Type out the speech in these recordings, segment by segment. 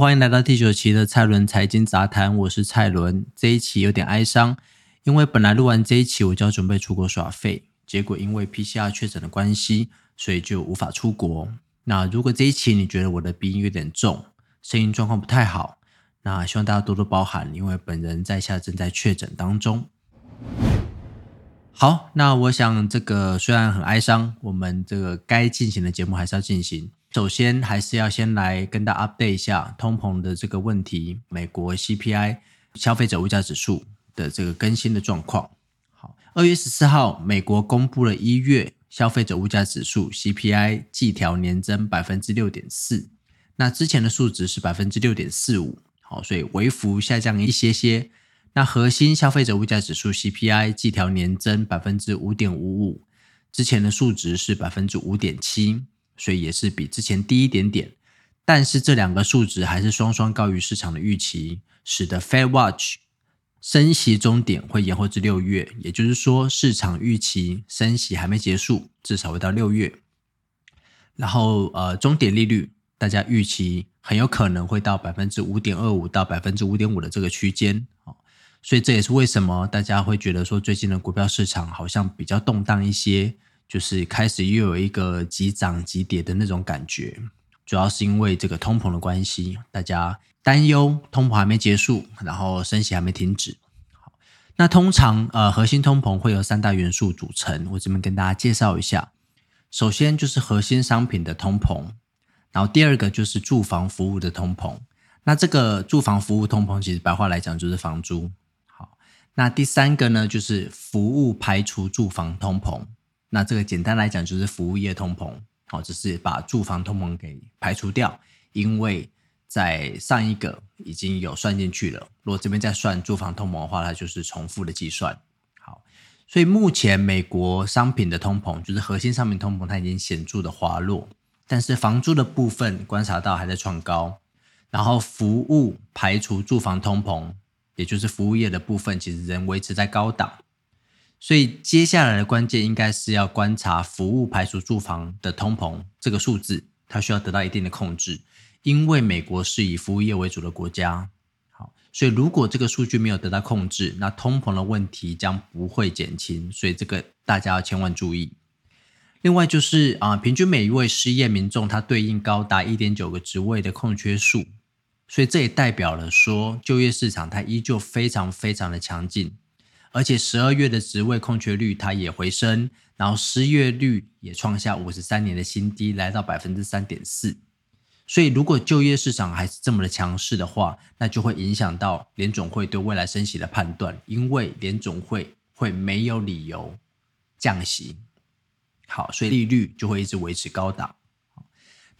欢迎来到第九期的蔡伦财经杂谈，我是蔡伦。这一期有点哀伤，因为本来录完这一期我就要准备出国耍废，结果因为 PCR 确诊的关系，所以就无法出国。那如果这一期你觉得我的鼻音有点重，声音状况不太好，那希望大家多多包涵，因为本人在下正在确诊当中。好，那我想这个虽然很哀伤，我们这个该进行的节目还是要进行。首先还是要先来跟大家 update 一下通膨的这个问题，美国 CPI 消费者物价指数的这个更新的状况。好，二月十四号，美国公布了一月消费者物价指数 CPI 季调年增百分之六点四，那之前的数值是百分之六点四五，好，所以微幅下降一些些。那核心消费者物价指数 CPI 季调年增百分之五点五五，之前的数值是百分之五点七，所以也是比之前低一点点。但是这两个数值还是双双高于市场的预期，使得 Fed Watch 升息终点会延后至六月，也就是说市场预期升息还没结束，至少会到六月。然后呃，终点利率大家预期很有可能会到百分之五点二五到百分之五点五的这个区间所以这也是为什么大家会觉得说最近的股票市场好像比较动荡一些，就是开始又有一个急涨急跌的那种感觉，主要是因为这个通膨的关系，大家担忧通膨还没结束，然后升息还没停止。好，那通常呃核心通膨会有三大元素组成，我这边跟大家介绍一下。首先就是核心商品的通膨，然后第二个就是住房服务的通膨。那这个住房服务通膨，其实白话来讲就是房租。好那第三个呢，就是服务排除住房通膨。那这个简单来讲，就是服务业通膨。好，就是把住房通膨给排除掉，因为在上一个已经有算进去了。如果这边再算住房通膨的话，它就是重复的计算。好，所以目前美国商品的通膨，就是核心商品通膨，它已经显著的滑落，但是房租的部分观察到还在创高，然后服务排除住房通膨。也就是服务业的部分，其实仍维持在高档，所以接下来的关键应该是要观察服务排除住房的通膨这个数字，它需要得到一定的控制，因为美国是以服务业为主的国家。好，所以如果这个数据没有得到控制，那通膨的问题将不会减轻，所以这个大家要千万注意。另外就是啊，平均每一位失业民众，它对应高达一点九个职位的空缺数。所以这也代表了说，就业市场它依旧非常非常的强劲，而且十二月的职位空缺率它也回升，然后失业率也创下五十三年的新低，来到百分之三点四。所以如果就业市场还是这么的强势的话，那就会影响到联总会对未来升息的判断，因为联总会会没有理由降息。好，所以利率就会一直维持高档。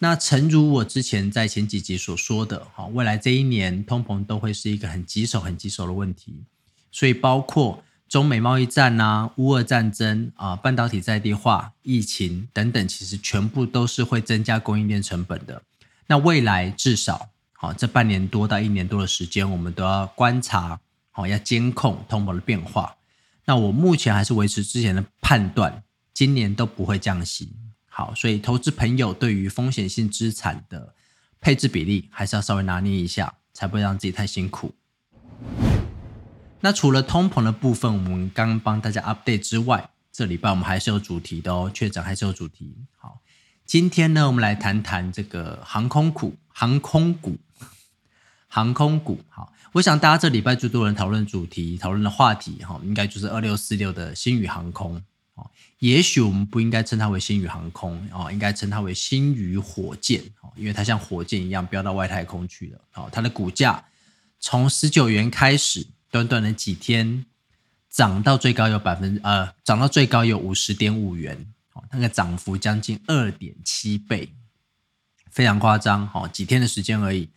那诚如我之前在前几集所说的，哈，未来这一年通膨都会是一个很棘手、很棘手的问题，所以包括中美贸易战呐、乌俄战争啊、半导体在地化、疫情等等，其实全部都是会增加供应链成本的。那未来至少，好这半年多到一年多的时间，我们都要观察，好要监控通膨的变化。那我目前还是维持之前的判断，今年都不会降息。好，所以投资朋友对于风险性资产的配置比例，还是要稍微拿捏一下，才不会让自己太辛苦。那除了通膨的部分，我们刚帮大家 update 之外，这礼拜我们还是有主题的哦，确诊还是有主题。好，今天呢，我们来谈谈这个航空股、航空股、航空股。好，我想大家这礼拜最多人讨论主题、讨论的话题，哈，应该就是二六四六的星宇航空。也许我们不应该称它为星宇航空哦，应该称它为星宇火箭哦，因为它像火箭一样飙到外太空去了哦。它的股价从十九元开始，短短的几天涨到最高有百分呃，涨到最高有五十点五元哦，那个涨幅将近二点七倍，非常夸张哦。几天的时间而已，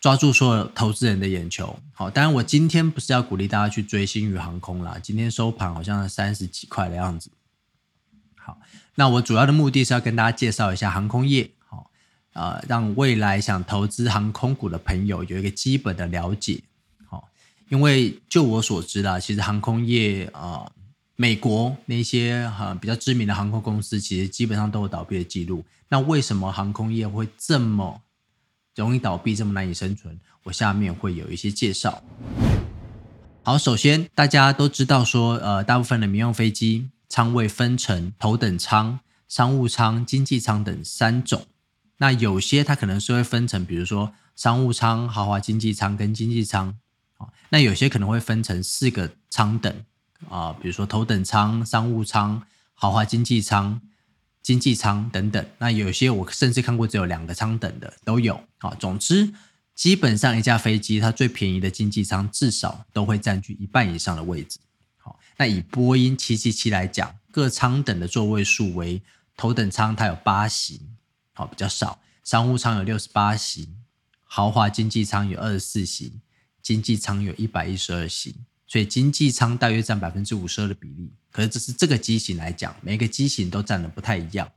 抓住所有投资人的眼球。好，当然我今天不是要鼓励大家去追星宇航空啦，今天收盘好像三十几块的样子。好，那我主要的目的是要跟大家介绍一下航空业，好，呃，让未来想投资航空股的朋友有一个基本的了解，因为就我所知啦，其实航空业啊，美国那些哈比较知名的航空公司，其实基本上都有倒闭的记录。那为什么航空业会这么容易倒闭，这么难以生存？我下面会有一些介绍。好，首先大家都知道说，呃，大部分的民用飞机舱位分成头等舱、商务舱、经济舱等三种。那有些它可能是会分成，比如说商务舱、豪华经济舱跟经济舱。那有些可能会分成四个舱等啊，比如说头等舱、商务舱、豪华经济舱。经济舱等等，那有些我甚至看过只有两个舱等的都有啊。总之，基本上一架飞机它最便宜的经济舱至少都会占据一半以上的位置。好，那以波音七七七来讲，各舱等的座位数为头等舱它有八席，好比较少；商务舱有六十八席，豪华经济舱有二十四席，经济舱有一百一十二席。所以经济舱大约占百分之五十二的比例，可是这是这个机型来讲，每个机型都占的不太一样。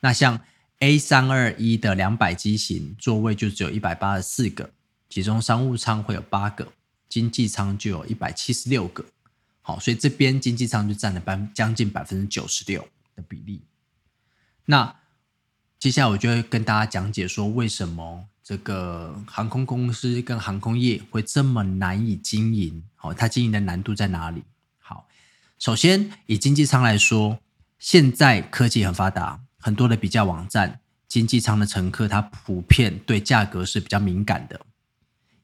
那像 A 三二一的两百机型，座位就只有一百八十四个，其中商务舱会有八个，经济舱就有一百七十六个。好，所以这边经济舱就占了百将近百分之九十六的比例。那接下来我就会跟大家讲解说为什么。这个航空公司跟航空业会这么难以经营？好，它经营的难度在哪里？好，首先以经济舱来说，现在科技很发达，很多的比较网站，经济舱的乘客他普遍对价格是比较敏感的，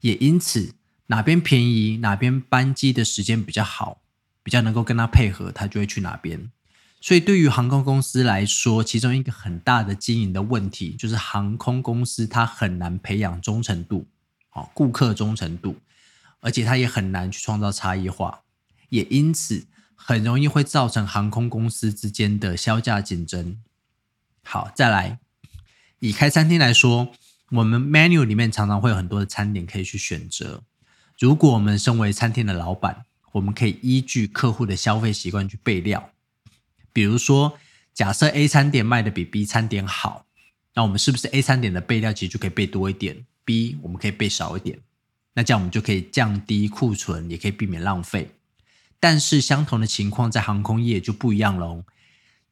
也因此哪边便宜，哪边班机的时间比较好，比较能够跟他配合，他就会去哪边。所以，对于航空公司来说，其中一个很大的经营的问题，就是航空公司它很难培养忠诚度，哦，顾客忠诚度，而且它也很难去创造差异化，也因此很容易会造成航空公司之间的销价竞争。好，再来，以开餐厅来说，我们 menu 里面常常会有很多的餐点可以去选择。如果我们身为餐厅的老板，我们可以依据客户的消费习惯去备料。比如说，假设 A 餐点卖的比 B 餐点好，那我们是不是 A 餐点的备料其实就可以备多一点，B 我们可以备少一点？那这样我们就可以降低库存，也可以避免浪费。但是相同的情况在航空业就不一样喽，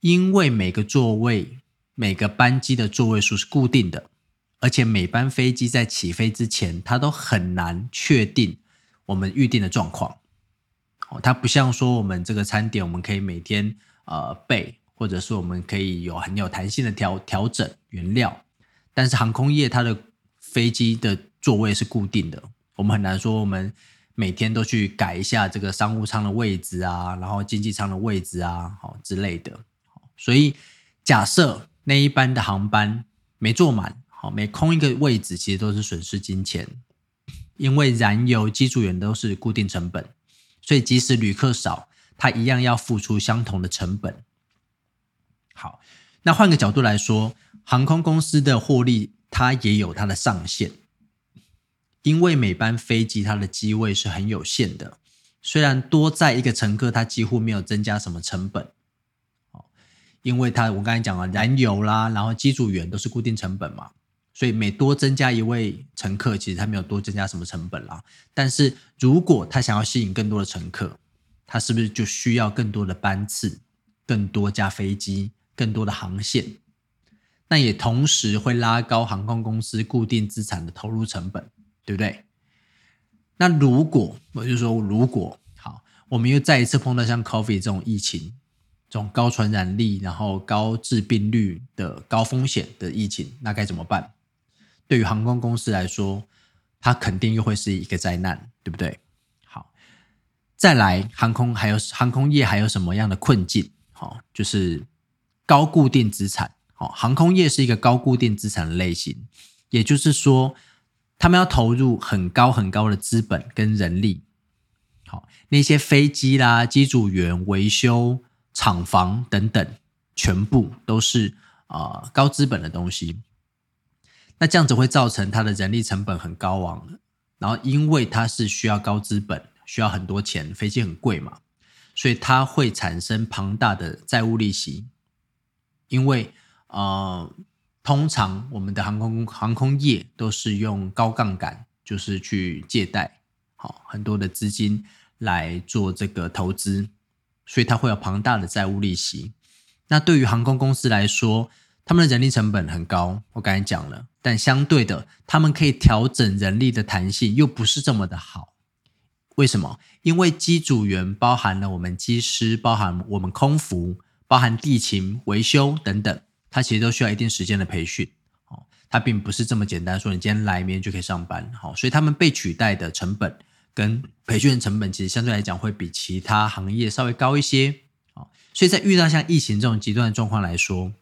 因为每个座位、每个班机的座位数是固定的，而且每班飞机在起飞之前，它都很难确定我们预定的状况。哦，它不像说我们这个餐点，我们可以每天。呃，备或者是我们可以有很有弹性的调调整原料，但是航空业它的飞机的座位是固定的，我们很难说我们每天都去改一下这个商务舱的位置啊，然后经济舱的位置啊，好之类的。所以假设那一班的航班没坐满，好每空一个位置，其实都是损失金钱，因为燃油、机组员都是固定成本，所以即使旅客少。它一样要付出相同的成本。好，那换个角度来说，航空公司的获利它也有它的上限，因为每班飞机它的机位是很有限的，虽然多载一个乘客，它几乎没有增加什么成本。因为它我刚才讲了，燃油啦，然后机组员都是固定成本嘛，所以每多增加一位乘客，其实它没有多增加什么成本啦。但是如果他想要吸引更多的乘客，它是不是就需要更多的班次、更多架飞机、更多的航线？那也同时会拉高航空公司固定资产的投入成本，对不对？那如果我就说，如果好，我们又再一次碰到像 COVID 这种疫情、这种高传染力、然后高致病率的高风险的疫情，那该怎么办？对于航空公司来说，它肯定又会是一个灾难，对不对？再来，航空还有航空业还有什么样的困境？好，就是高固定资产。好，航空业是一个高固定资产的类型，也就是说，他们要投入很高很高的资本跟人力。好，那些飞机啦、机组员、维修厂房等等，全部都是啊高资本的东西。那这样子会造成它的人力成本很高昂，然后因为它是需要高资本。需要很多钱，飞机很贵嘛，所以它会产生庞大的债务利息。因为呃，通常我们的航空航空业都是用高杠杆，就是去借贷，好很多的资金来做这个投资，所以它会有庞大的债务利息。那对于航空公司来说，他们的人力成本很高，我刚才讲了，但相对的，他们可以调整人力的弹性又不是这么的好。为什么？因为机组员包含了我们机师，包含我们空服，包含地勤、维修等等，它其实都需要一定时间的培训。哦，它并不是这么简单，说你今天来明天就可以上班。好，所以他们被取代的成本跟培训成本，其实相对来讲会比其他行业稍微高一些。好，所以在遇到像疫情这种极端的状况来说，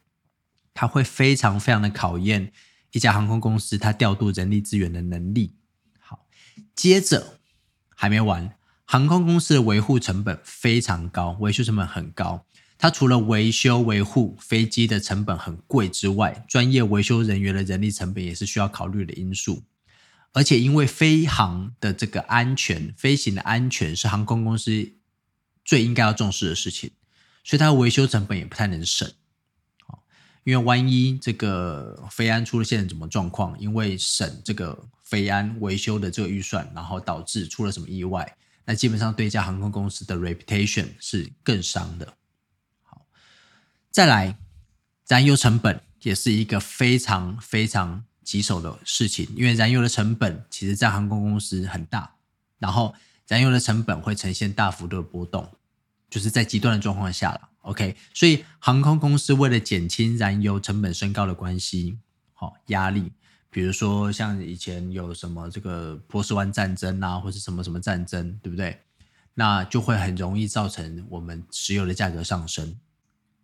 它会非常非常的考验一家航空公司它调度人力资源的能力。好，接着还没完，航空公司的维护成本非常高，维修成本很高。它除了维修维护飞机的成本很贵之外，专业维修人员的人力成本也是需要考虑的因素。而且因为飞航的这个安全，飞行的安全是航空公司最应该要重视的事情，所以它维修成本也不太能省。因为万一这个飞安出了现什么状况，因为省这个飞安维修的这个预算，然后导致出了什么意外，那基本上对一家航空公司的 reputation 是更伤的。好，再来，燃油成本也是一个非常非常棘手的事情，因为燃油的成本其实在航空公司很大，然后燃油的成本会呈现大幅度的波动，就是在极端的状况下了。OK，所以航空公司为了减轻燃油成本升高的关系，好压力，比如说像以前有什么这个波斯湾战争啊，或是什么什么战争，对不对？那就会很容易造成我们石油的价格上升，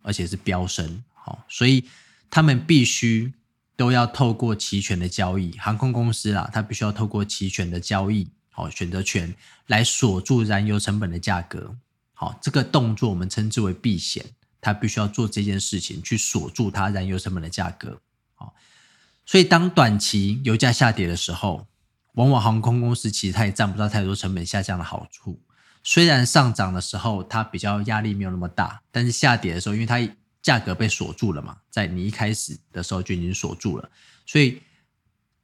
而且是飙升。好，所以他们必须都要透过期权的交易，航空公司啦，它必须要透过期权的交易，好选择权来锁住燃油成本的价格。好，这个动作我们称之为避险，它必须要做这件事情去锁住它燃油成本的价格。好，所以当短期油价下跌的时候，往往航空公司其实它也占不到太多成本下降的好处。虽然上涨的时候它比较压力没有那么大，但是下跌的时候，因为它价格被锁住了嘛，在你一开始的时候就已经锁住了，所以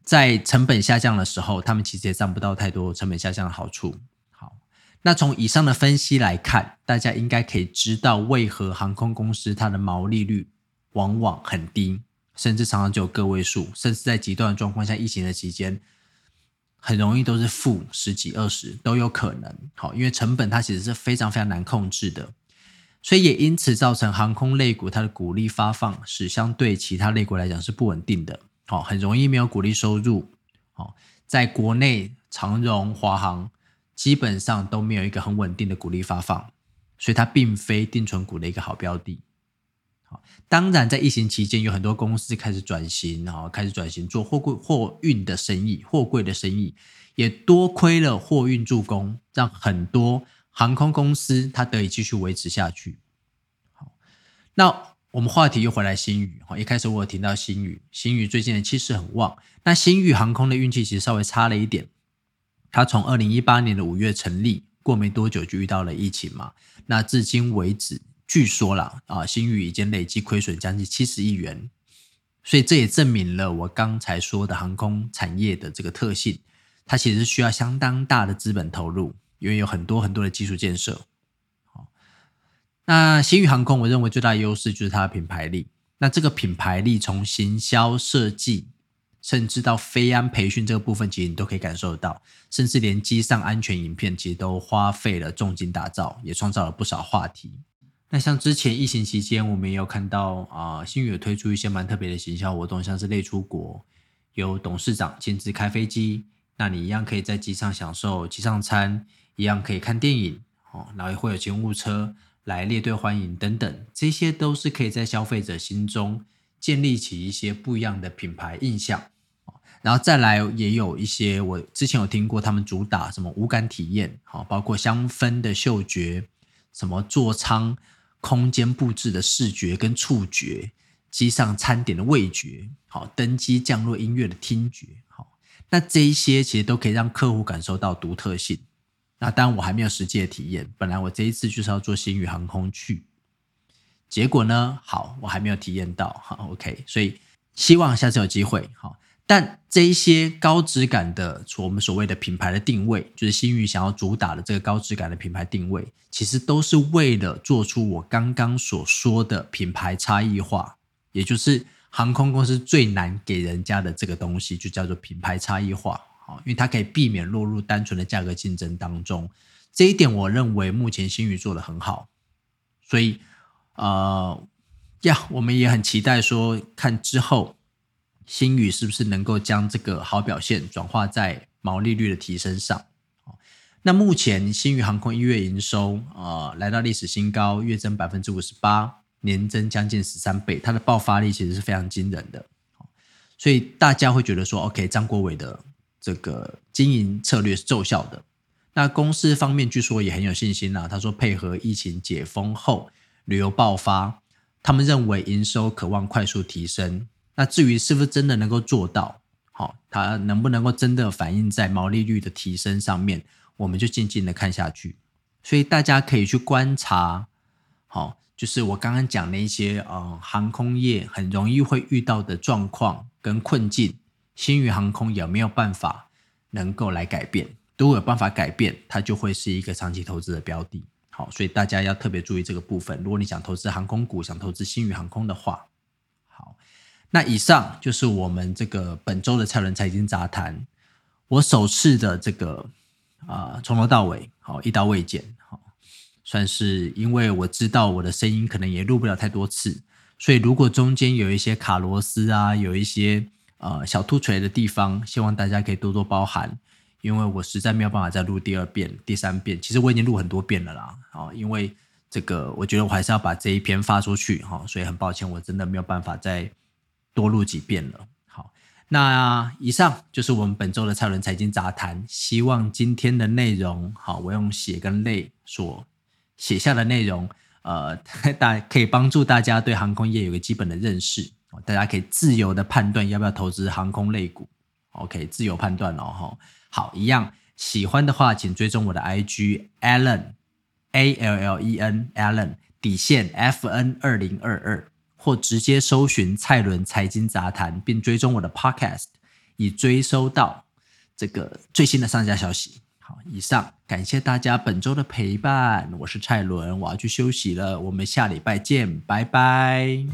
在成本下降的时候，他们其实也占不到太多成本下降的好处。那从以上的分析来看，大家应该可以知道为何航空公司它的毛利率往往很低，甚至常常只有个位数，甚至在极端的状况下，疫情的期间，很容易都是负十几、二十都有可能。好，因为成本它其实是非常非常难控制的，所以也因此造成航空类股它的股利发放是相对其他类股来讲是不稳定的。好，很容易没有股利收入。好，在国内长荣、华航。基本上都没有一个很稳定的股利发放，所以它并非定存股的一个好标的。好，当然在疫情期间，有很多公司开始转型，然后开始转型做货柜货运的生意，货柜的生意也多亏了货运助攻，让很多航空公司它得以继续维持下去。好，那我们话题又回来新宇，哈，一开始我有提到新宇，新宇最近的气势很旺，那新宇航空的运气其实稍微差了一点。他从二零一八年的五月成立，过没多久就遇到了疫情嘛。那至今为止，据说啦啊，新宇已经累计亏损将近七十亿元，所以这也证明了我刚才说的航空产业的这个特性，它其实需要相当大的资本投入，因为有很多很多的技术建设。那新宇航空，我认为最大的优势就是它的品牌力。那这个品牌力从行销设计。甚至到飞安培训这个部分，其实你都可以感受得到，甚至连机上安全影片，其实都花费了重金打造，也创造了不少话题。那像之前疫情期间，我们也有看到啊，新宇有推出一些蛮特别的行销活动，像是类出国，有董事长亲自开飞机，那你一样可以在机上享受机上餐，一样可以看电影哦，然后会有警务车来列队欢迎等等，这些都是可以在消费者心中建立起一些不一样的品牌印象。然后再来也有一些，我之前有听过他们主打什么无感体验，好，包括香氛的嗅觉，什么座舱空间布置的视觉跟触觉，机上餐点的味觉，好，登机降落音乐的听觉，好，那这一些其实都可以让客户感受到独特性。那当然我还没有实际的体验，本来我这一次就是要坐新宇航空去，结果呢，好，我还没有体验到，好，OK，所以希望下次有机会，好。但这一些高质感的，我们所谓的品牌的定位，就是新宇想要主打的这个高质感的品牌定位，其实都是为了做出我刚刚所说的品牌差异化，也就是航空公司最难给人家的这个东西，就叫做品牌差异化。好，因为它可以避免落入单纯的价格竞争当中。这一点，我认为目前新宇做的很好。所以，呃，呀，我们也很期待说，看之后新宇是不是能够将这个好表现转化在毛利率的提升上。那目前新宇航空一月营收啊来到历史新高，月增百分之五十八，年增将近十三倍，它的爆发力其实是非常惊人的。所以大家会觉得说，OK，张国伟的这个经营策略是奏效的。那公司方面据说也很有信心呐，他说配合疫情解封后旅游爆发，他们认为营收渴望快速提升。那至于是不是真的能够做到，好，它能不能够真的反映在毛利率的提升上面？我们就静静的看下去，所以大家可以去观察，好，就是我刚刚讲的一些呃航空业很容易会遇到的状况跟困境，新宇航空有没有办法能够来改变？如果有办法改变，它就会是一个长期投资的标的。好，所以大家要特别注意这个部分。如果你想投资航空股，想投资新宇航空的话，那以上就是我们这个本周的蔡伦财经杂谈，我首次的这个。啊，从头到尾，好一刀未剪，好，算是因为我知道我的声音可能也录不了太多次，所以如果中间有一些卡螺丝啊，有一些呃小凸锤的地方，希望大家可以多多包涵，因为我实在没有办法再录第二遍、第三遍，其实我已经录很多遍了啦，啊，因为这个我觉得我还是要把这一篇发出去，哈，所以很抱歉，我真的没有办法再多录几遍了。好那以上就是我们本周的蔡伦财经杂谈。希望今天的内容，好，我用血跟泪所写下的内容，呃，大可以帮助大家对航空业有个基本的认识。大家可以自由的判断要不要投资航空类股。OK，自由判断哦，哈。好，一样喜欢的话，请追踪我的 IG Allen A L L E N Allen 底线 F N 二零二二。或直接搜寻蔡伦财经杂谈，并追踪我的 Podcast，以追收到这个最新的上架消息。好，以上感谢大家本周的陪伴，我是蔡伦，我要去休息了，我们下礼拜见，拜拜。